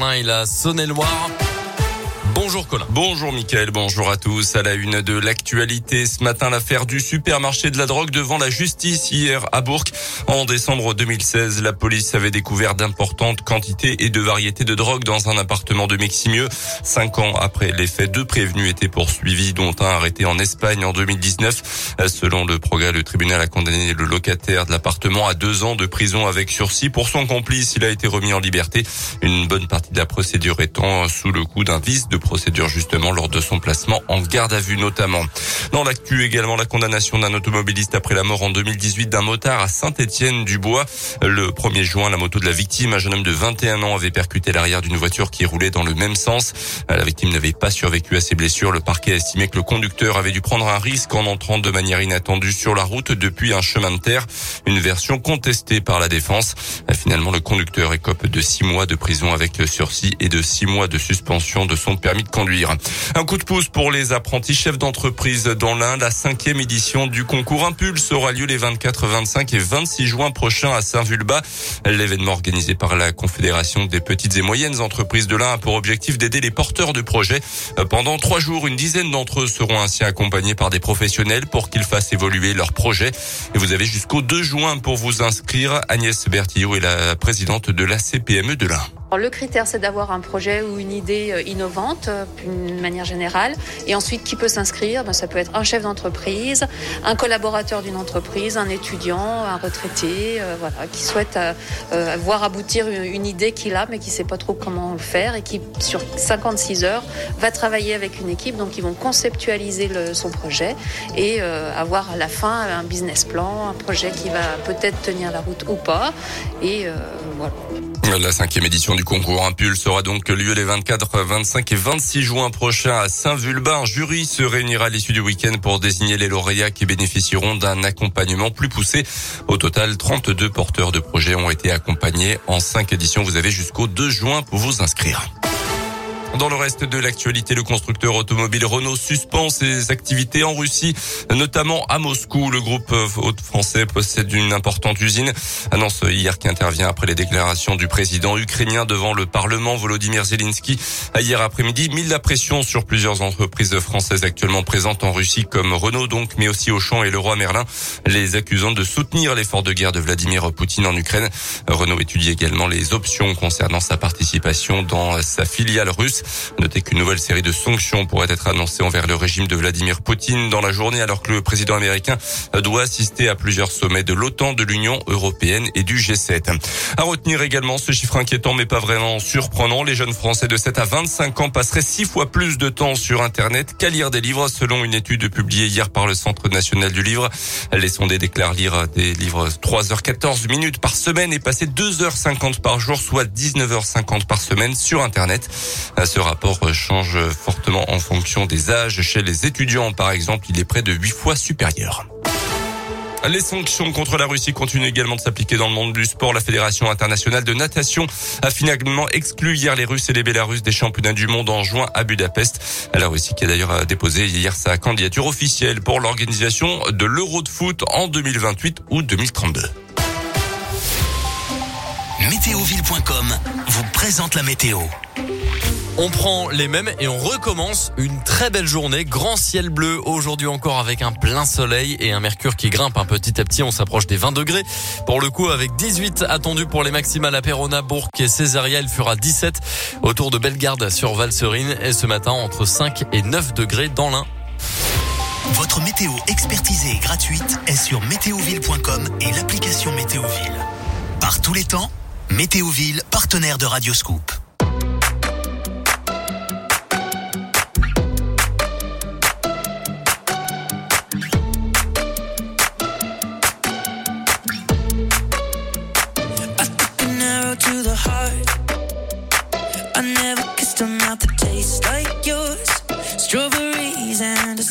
dans l'un et la. Bonjour Colin. Bonjour Mickaël, bonjour à tous. À la une de l'actualité, ce matin, l'affaire du supermarché de la drogue devant la justice hier à Bourg. En décembre 2016, la police avait découvert d'importantes quantités et de variétés de drogue dans un appartement de Meximieux. Cinq ans après les faits, deux prévenus étaient poursuivis, dont un arrêté en Espagne en 2019. Selon le progrès, le tribunal a condamné le locataire de l'appartement à deux ans de prison avec sursis. Pour son complice, il a été remis en liberté. Une bonne partie de la procédure étant sous le coup d'un vice de procédure justement lors de son placement en garde à vue notamment. Dans l'actu également la condamnation d'un automobiliste après la mort en 2018 d'un motard à Saint-Étienne-du-Bois. Le 1er juin, la moto de la victime, un jeune homme de 21 ans, avait percuté l'arrière d'une voiture qui roulait dans le même sens. La victime n'avait pas survécu à ses blessures. Le parquet a estimé que le conducteur avait dû prendre un risque en entrant de manière inattendue sur la route depuis un chemin de terre. Une version contestée par la défense. Finalement, le conducteur écope de six mois de prison avec sursis et de six mois de suspension de son permis de conduire. Un coup de pouce pour les apprentis chefs d'entreprise dans l'Inde. La cinquième édition du concours Impulse aura lieu les 24, 25 et 26 juin prochains à Saint-Vulbas. L'événement organisé par la Confédération des petites et moyennes entreprises de l'Inde a pour objectif d'aider les porteurs de projets. Pendant trois jours, une dizaine d'entre eux seront ainsi accompagnés par des professionnels pour qu'ils fassent évoluer leurs projets. Et vous avez jusqu'au 2 juin pour vous inscrire. Agnès Bertillot est la présidente de la CPME de Le critère, c'est d'avoir un projet ou une idée euh, innovante, euh, d'une manière générale. Et ensuite, qui peut s'inscrire? Ben, Ça peut être un chef d'entreprise, un collaborateur d'une entreprise, un étudiant, un retraité, euh, voilà, qui souhaite voir aboutir une idée qu'il a, mais qui ne sait pas trop comment le faire et qui, sur 56 heures, va travailler avec une équipe. Donc, ils vont conceptualiser le, son projet et avoir à la fin un business plan, un projet qui va peut-être tenir la route ou pas. Et voilà. La cinquième édition du concours Impulse aura donc lieu les 24, 25 et 26 juin prochains à Saint-Vulbas. Un jury se réunira à l'issue du week-end pour désigner les lauréats qui bénéficieront d'un accompagnement plus poussé. Au total, 32 porteurs de projets ont été accompagnés en cinq éditions. Vous avez jusqu'au 2 juin pour vous inscrire. Dans le reste de l'actualité, le constructeur automobile Renault suspend ses activités en Russie, notamment à Moscou. Le groupe français possède une importante usine. Annonce hier qui intervient après les déclarations du président ukrainien devant le Parlement. Volodymyr Zelensky hier après-midi mis la pression sur plusieurs entreprises françaises actuellement présentes en Russie comme Renault donc, mais aussi Auchan et Leroy Merlin, les accusant de soutenir l'effort de guerre de Vladimir Poutine en Ukraine. Renault étudie également les options concernant sa participation dans sa filiale russe. Notez qu'une nouvelle série de sanctions pourrait être annoncée envers le régime de Vladimir Poutine dans la journée alors que le président américain doit assister à plusieurs sommets de l'OTAN, de l'Union européenne et du G7. À retenir également ce chiffre inquiétant mais pas vraiment surprenant. Les jeunes Français de 7 à 25 ans passeraient six fois plus de temps sur Internet qu'à lire des livres selon une étude publiée hier par le Centre national du livre. Les sondés déclarent lire des livres 3h14 minutes par semaine et passer 2h50 par jour, soit 19h50 par semaine sur Internet. Ce rapport change fortement en fonction des âges. Chez les étudiants, par exemple, il est près de 8 fois supérieur. Les sanctions contre la Russie continuent également de s'appliquer dans le monde du sport. La Fédération internationale de natation a finalement exclu hier les Russes et les Bélarusses des championnats du monde en juin à Budapest. La Russie qui a d'ailleurs déposé hier sa candidature officielle pour l'organisation de l'Euro de foot en 2028 ou 2032. Météoville.com vous présente la météo. On prend les mêmes et on recommence une très belle journée. Grand ciel bleu aujourd'hui encore avec un plein soleil et un mercure qui grimpe un petit à petit. On s'approche des 20 degrés. Pour le coup, avec 18 attendus pour les maximales à Perona, Bourg et Césaria, il fera 17 autour de Bellegarde sur Valserine et ce matin entre 5 et 9 degrés dans l'Ain. Votre météo expertisée et gratuite est sur météoville.com et l'application Météoville. Par tous les temps, Météoville, partenaire de Radioscoop. I never kissed a mouth that tastes like yours. Strawberries and a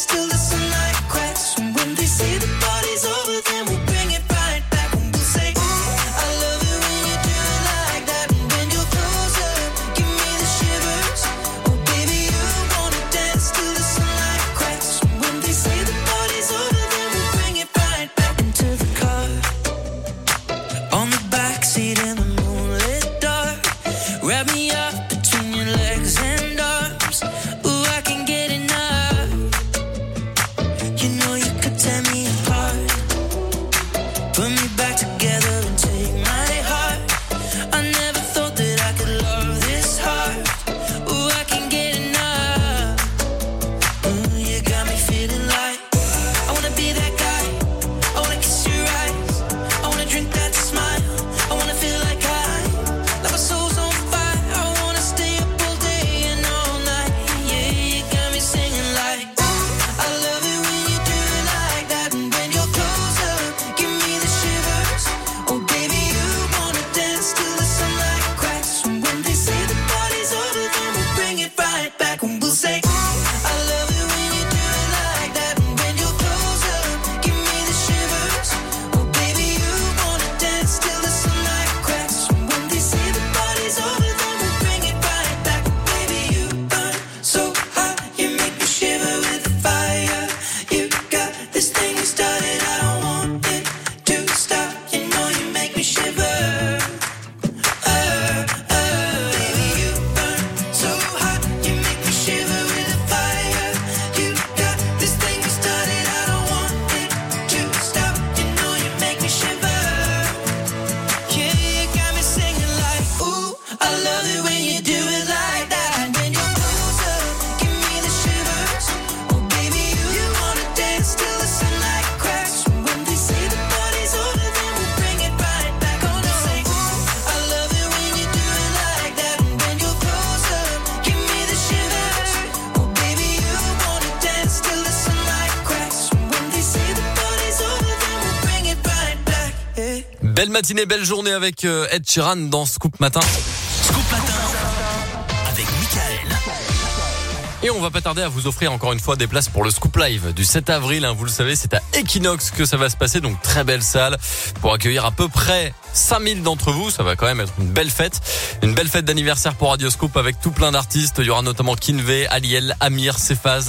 still Belle matinée, belle journée avec euh, Ed Sheeran dans Scoop Matin. Scoop Matin avec Michael. Et on va pas tarder à vous offrir encore une fois des places pour le Scoop Live du 7 avril. Hein, vous le savez, c'est à Equinox que ça va se passer, donc très belle salle pour accueillir à peu près 5000 d'entre vous. Ça va quand même être une belle fête, une belle fête d'anniversaire pour Radio Scoop avec tout plein d'artistes. Il y aura notamment Kinvey, Aliel, Amir, Cephaz.